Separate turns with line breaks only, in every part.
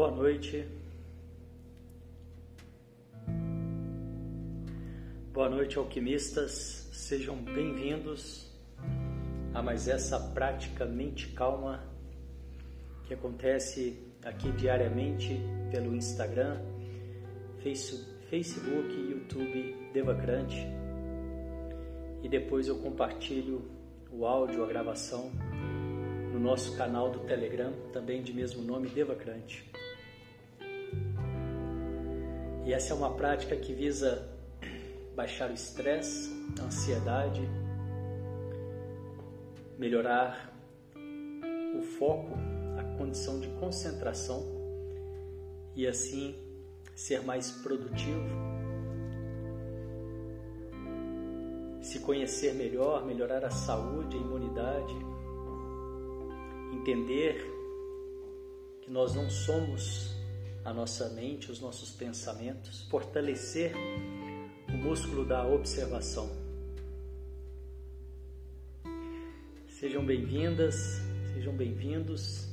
Boa noite. Boa noite, alquimistas. Sejam bem-vindos a mais essa prática mente calma que acontece aqui diariamente pelo Instagram, Facebook, YouTube Devacrante. E depois eu compartilho o áudio, a gravação no nosso canal do Telegram, também de mesmo nome, Devacrante. E essa é uma prática que visa baixar o estresse, a ansiedade, melhorar o foco, a condição de concentração e assim ser mais produtivo, se conhecer melhor, melhorar a saúde, a imunidade, entender que nós não somos a nossa mente, os nossos pensamentos, fortalecer o músculo da observação. Sejam bem-vindas, sejam bem-vindos.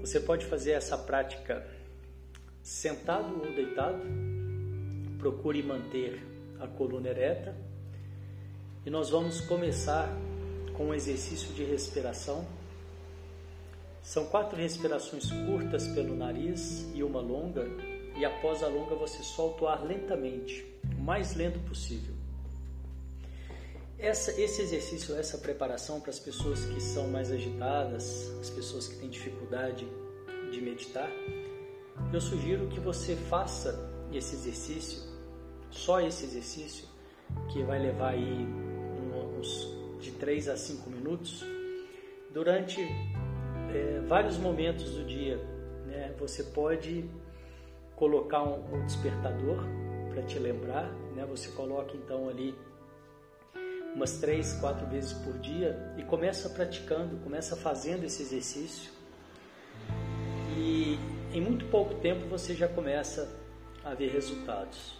Você pode fazer essa prática sentado ou deitado. Procure manter a coluna ereta. E nós vamos começar com um exercício de respiração são quatro respirações curtas pelo nariz e uma longa, e após a longa você solta o ar lentamente, o mais lento possível. Essa, esse exercício, essa preparação para as pessoas que são mais agitadas, as pessoas que têm dificuldade de meditar, eu sugiro que você faça esse exercício, só esse exercício, que vai levar aí uns de 3 a 5 minutos, durante é, vários momentos do dia. Né? Você pode colocar um, um despertador para te lembrar, né? Você coloca então ali umas três, quatro vezes por dia e começa praticando, começa fazendo esse exercício. E em muito pouco tempo você já começa a ver resultados.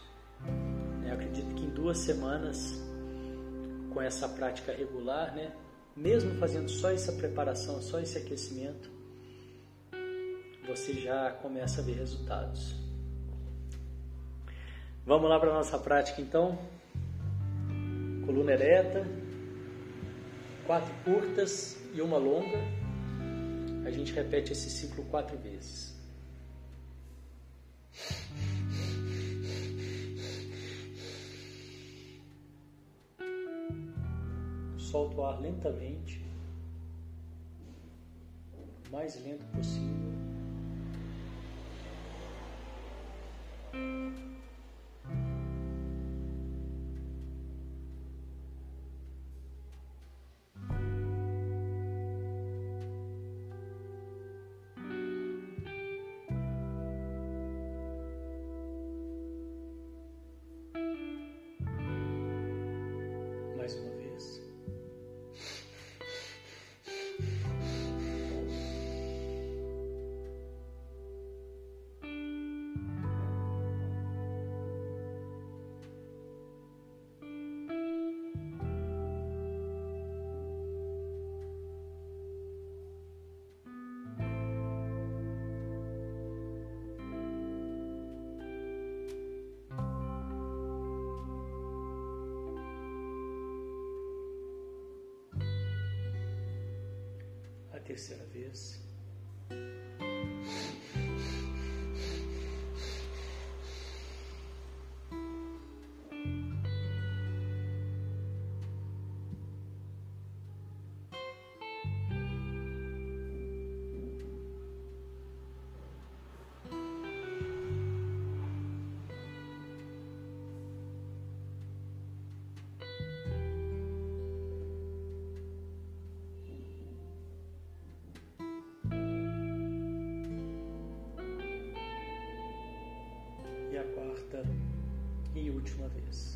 Eu acredito que em duas semanas, com essa prática regular, né, mesmo fazendo só essa preparação, só esse aquecimento, você já começa a ver resultados. Vamos lá para a nossa prática então. Coluna ereta, quatro curtas e uma longa. A gente repete esse ciclo quatro vezes. Solta o ar lentamente, o mais lento possível. Terceira vez. Última vez.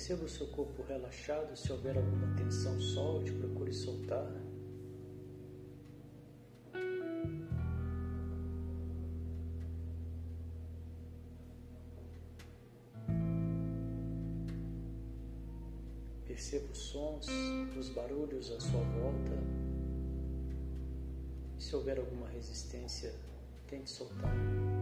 Perceba o seu corpo relaxado. Se houver alguma tensão, solte, procure soltar. Perceba os sons, os barulhos à sua volta. Se houver alguma resistência, tente soltar.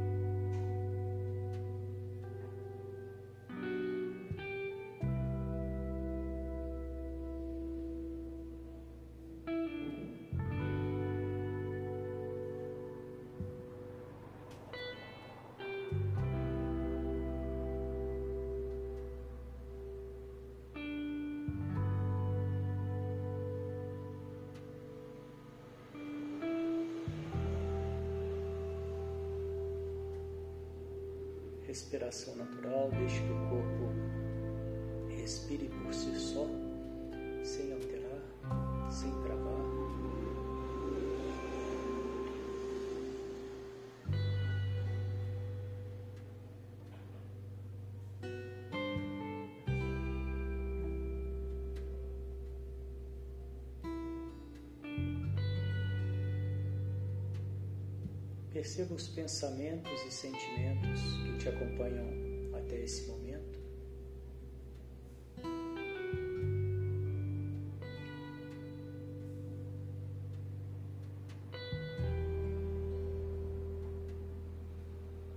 Respiração natural, deixe que o corpo Perceba os pensamentos e sentimentos que te acompanham até esse momento.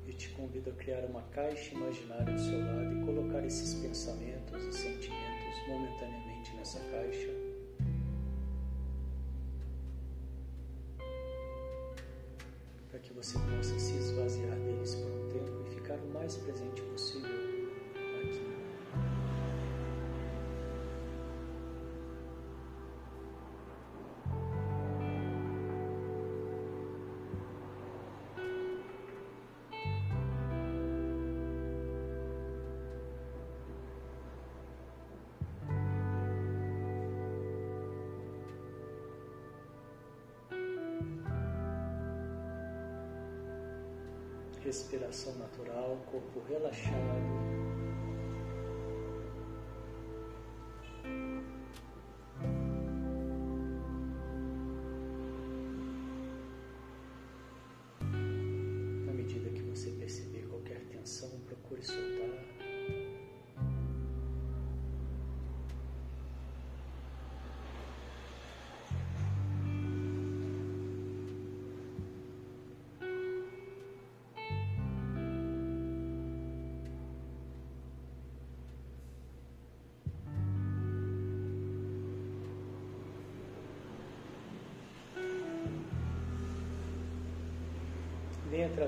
Eu te convido a criar uma caixa imaginária ao seu lado e colocar esses pensamentos e sentimentos momentaneamente nessa caixa. Você possa se esvaziar deles por um tempo e ficar o mais presente respiração natural, corpo relaxado.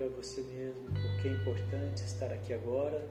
Para você mesmo por que é importante estar aqui agora,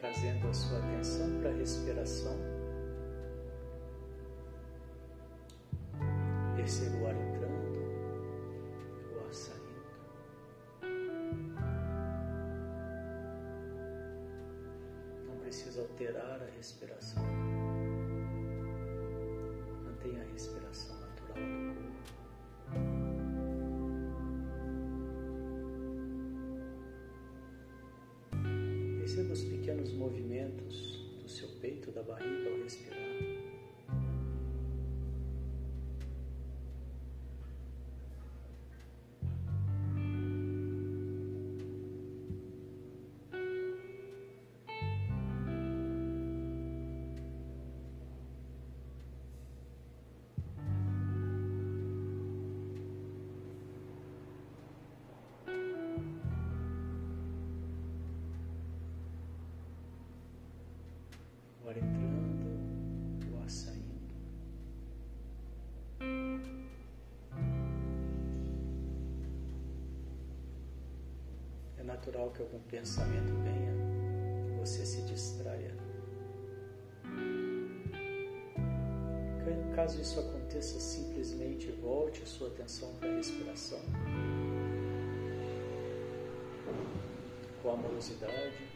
trazendo a sua atenção para a respiração. Da barriga ao respirar. Natural que algum pensamento venha, você se distraia. Caso isso aconteça, simplesmente volte a sua atenção para a respiração. Com amorosidade,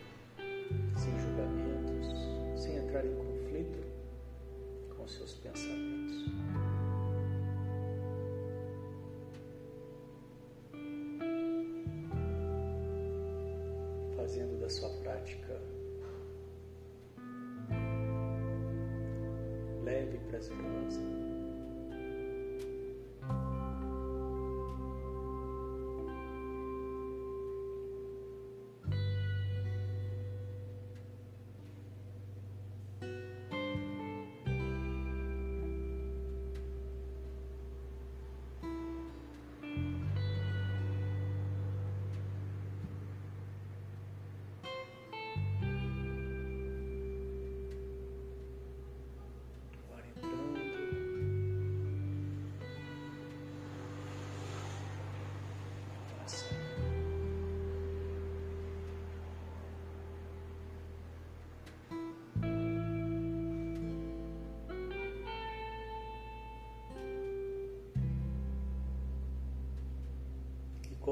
sem julgamentos, sem entrar em conflito com seus pensamentos. Da sua prática leve e prazerosa.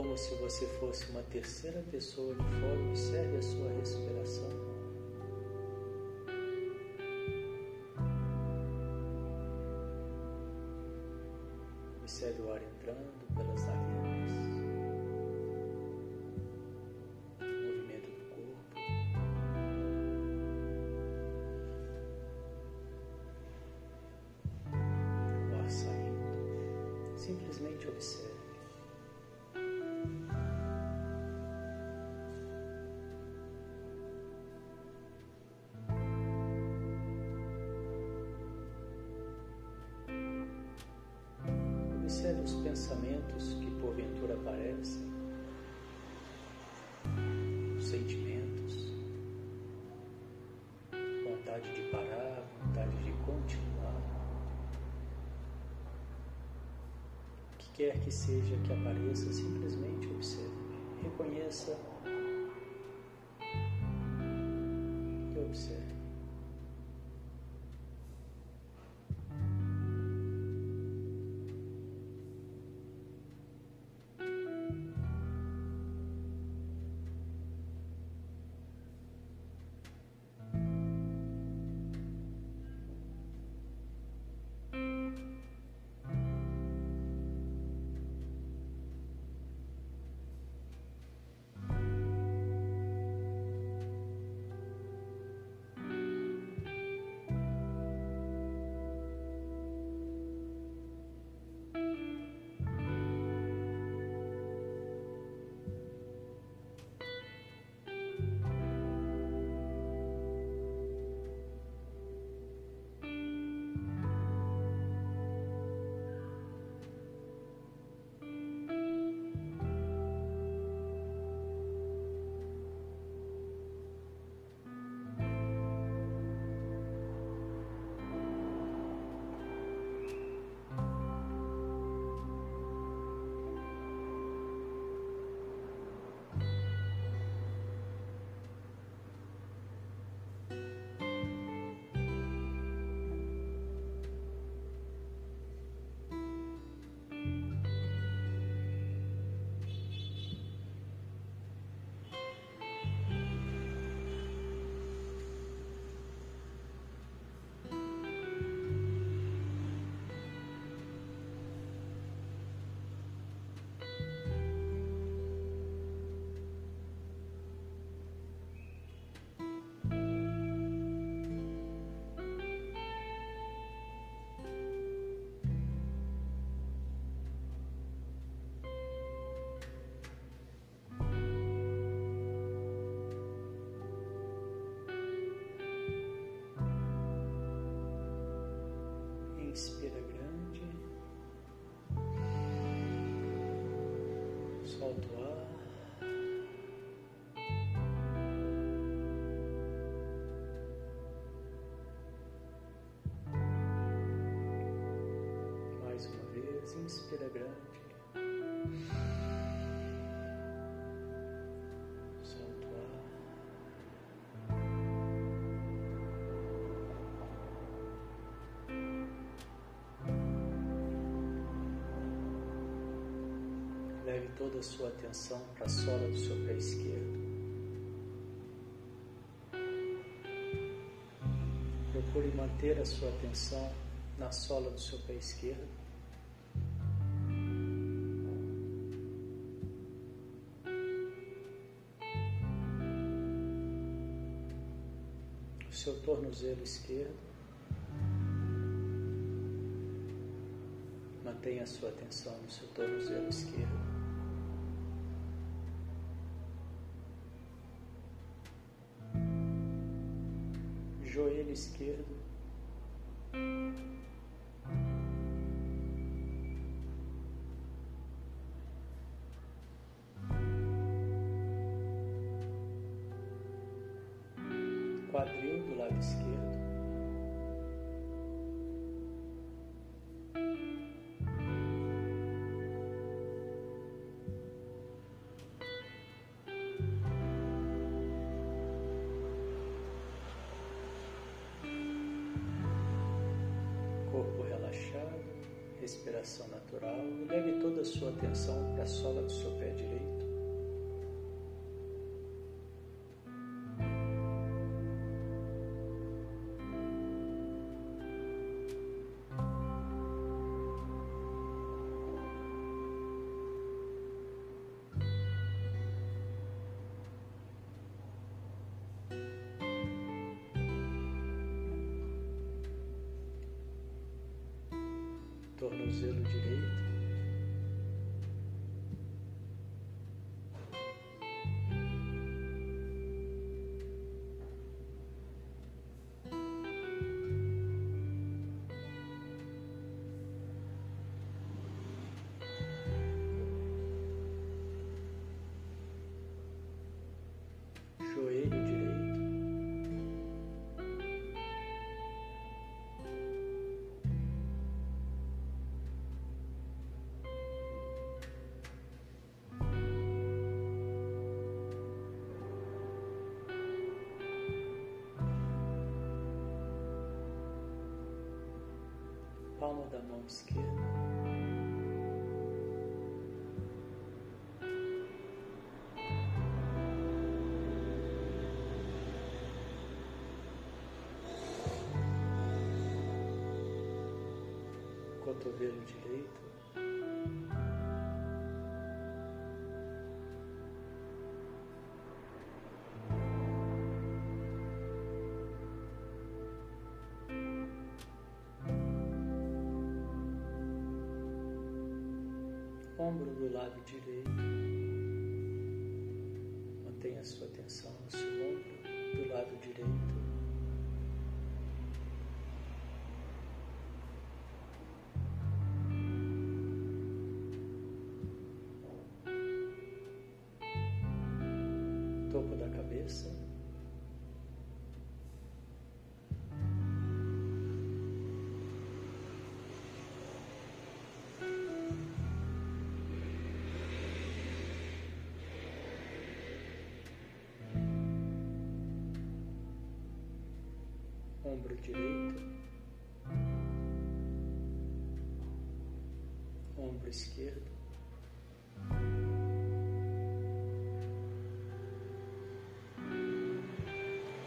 Como se você fosse uma terceira pessoa de fora, observe a sua respiração. Vontade de parar, vontade de continuar. O que quer que seja que apareça, simplesmente observe, reconheça e observe. Solta o ar. Mais uma vez, inspira grande. Leve toda a sua atenção para a sola do seu pé esquerdo. Procure manter a sua atenção na sola do seu pé esquerdo. Seu tornozelo esquerdo. Mantenha a sua atenção no seu tornozelo esquerdo. Esquerdo. Atenção para a sola do seu pé direito. tornozelo direito. Palma da mão esquerda. Cotovelo direito. Ombro do lado direito. Mantenha a sua atenção no seu ombro do lado direito. Ombro direito, ombro esquerdo,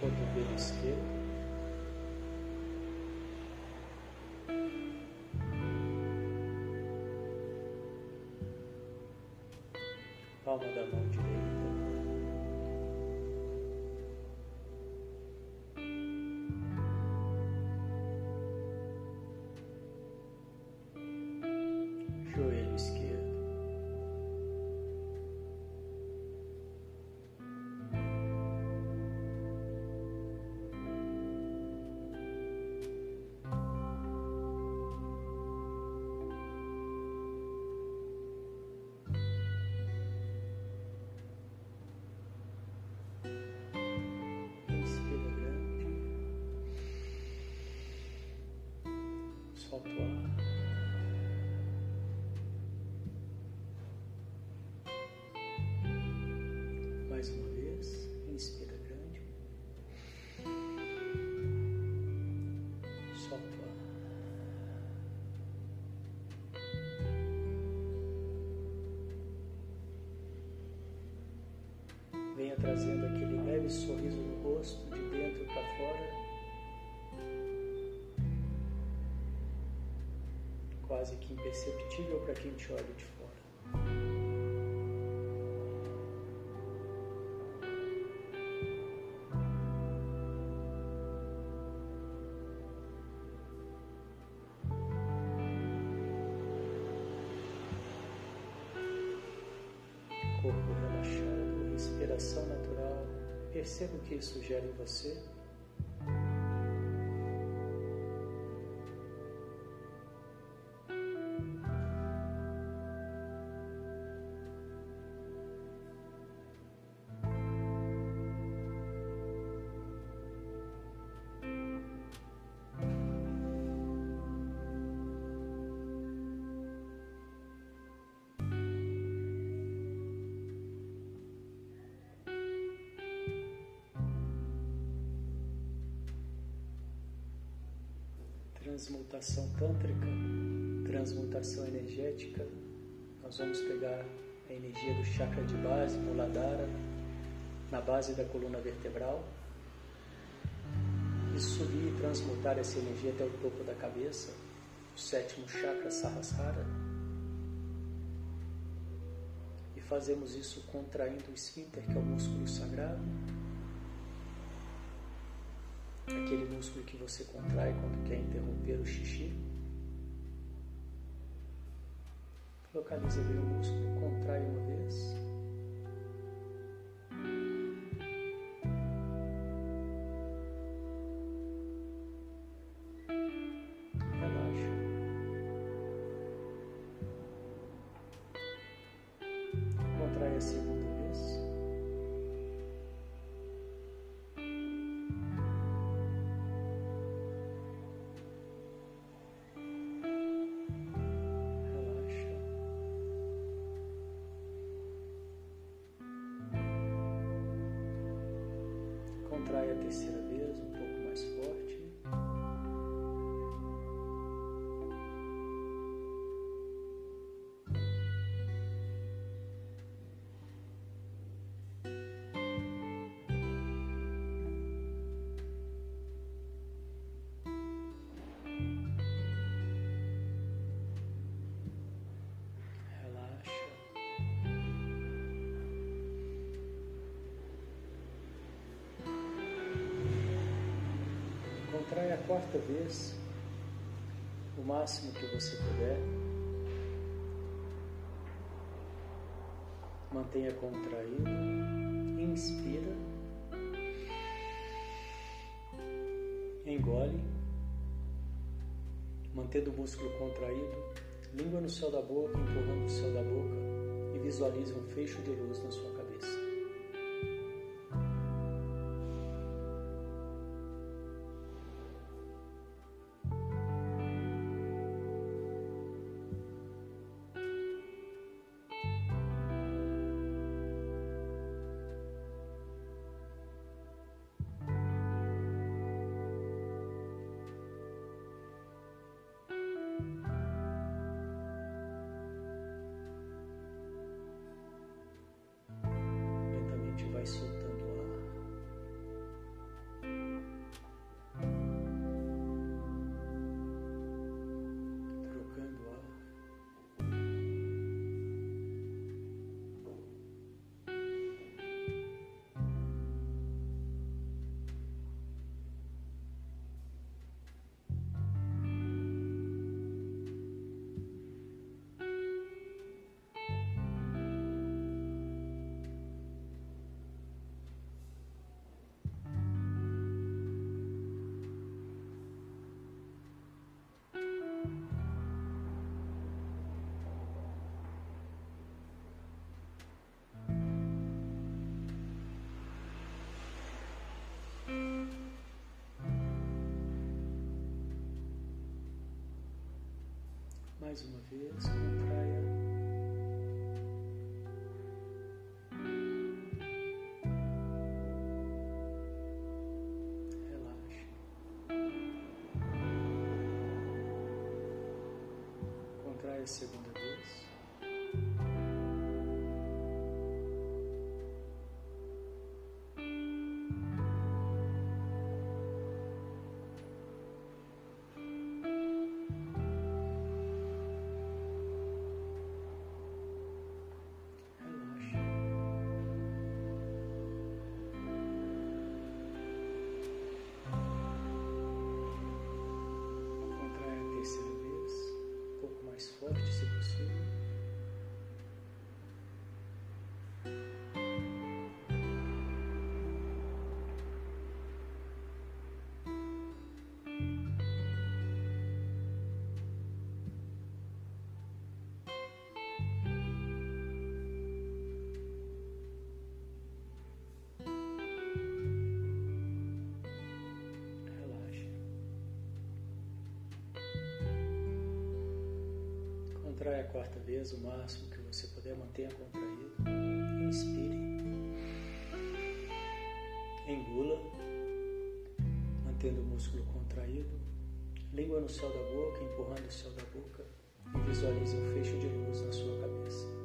cotovelo esquerdo. Palma da mão direita. Ar. Mais uma vez, inspira grande. Solta o ar. Venha trazendo aquele leve sorriso no rosto, de dentro para fora. Quase que imperceptível para quem te olha de fora. corpo relaxado, respiração natural. Perceba o que isso gera em você. Transmutação tântrica, transmutação energética. Nós vamos pegar a energia do chakra de base, Muladhara, na base da coluna vertebral e subir e transmutar essa energia até o topo da cabeça, o sétimo chakra Sahasrara. E fazemos isso contraindo o esfíncter, que é o músculo sagrado aquele músculo que você contrai quando quer interromper o xixi. Localize bem o músculo, contrai uma vez. Contrai Contrai a quarta vez, o máximo que você puder. Mantenha contraído. Inspira. Engole. Mantendo o músculo contraído. Língua no céu da boca, empurrando o céu da boca. E visualize um fecho de luz na sua Mais uma vez, contraia. Relaxe. Contraia a segunda vez. Quarta vez o máximo que você puder, mantenha contraído. Inspire. Engula, mantendo o músculo contraído. Língua no céu da boca, empurrando o céu da boca. E visualize um fecho de luz na sua cabeça.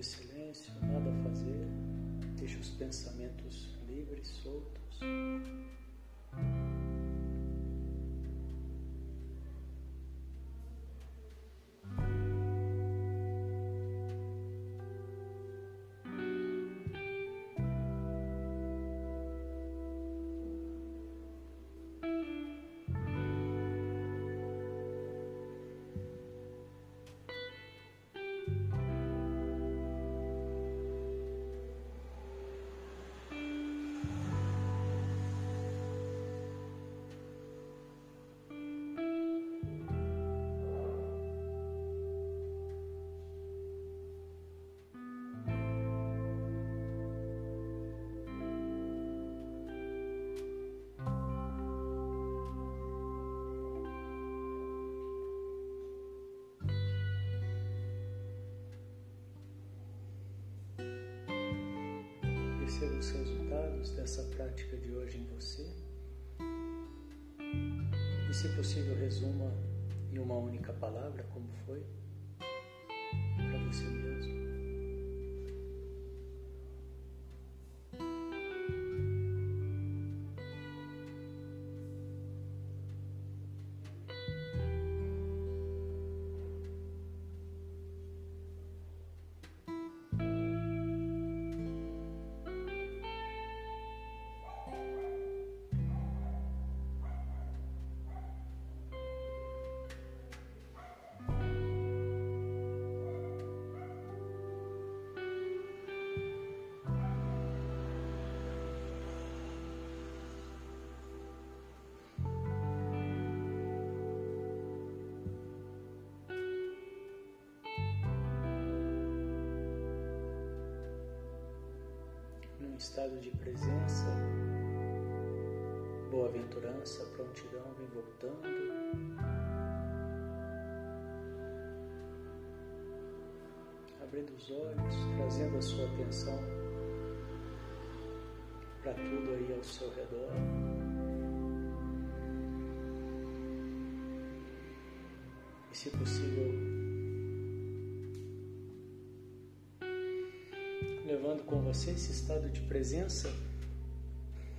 De silêncio, nada a fazer. Deixa os pensamentos livres, soltos. Os resultados dessa prática de hoje em você. E, se possível, resuma em uma única palavra como foi estado de presença, boa-aventurança, prontidão, vem voltando. abrindo os olhos, trazendo a sua atenção para tudo aí ao seu redor. E se possível, levando com você esse estado de presença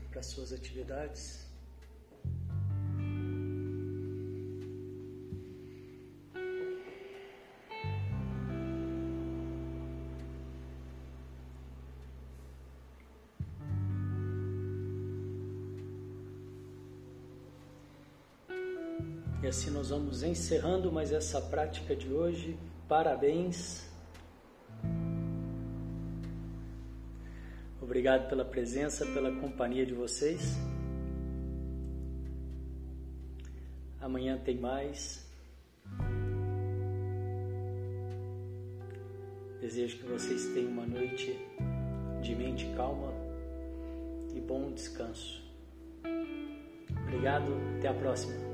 para suas atividades. E assim nós vamos encerrando mais essa prática de hoje. Parabéns. Obrigado pela presença, pela companhia de vocês. Amanhã tem mais. Desejo que vocês tenham uma noite de mente calma e bom descanso. Obrigado, até a próxima.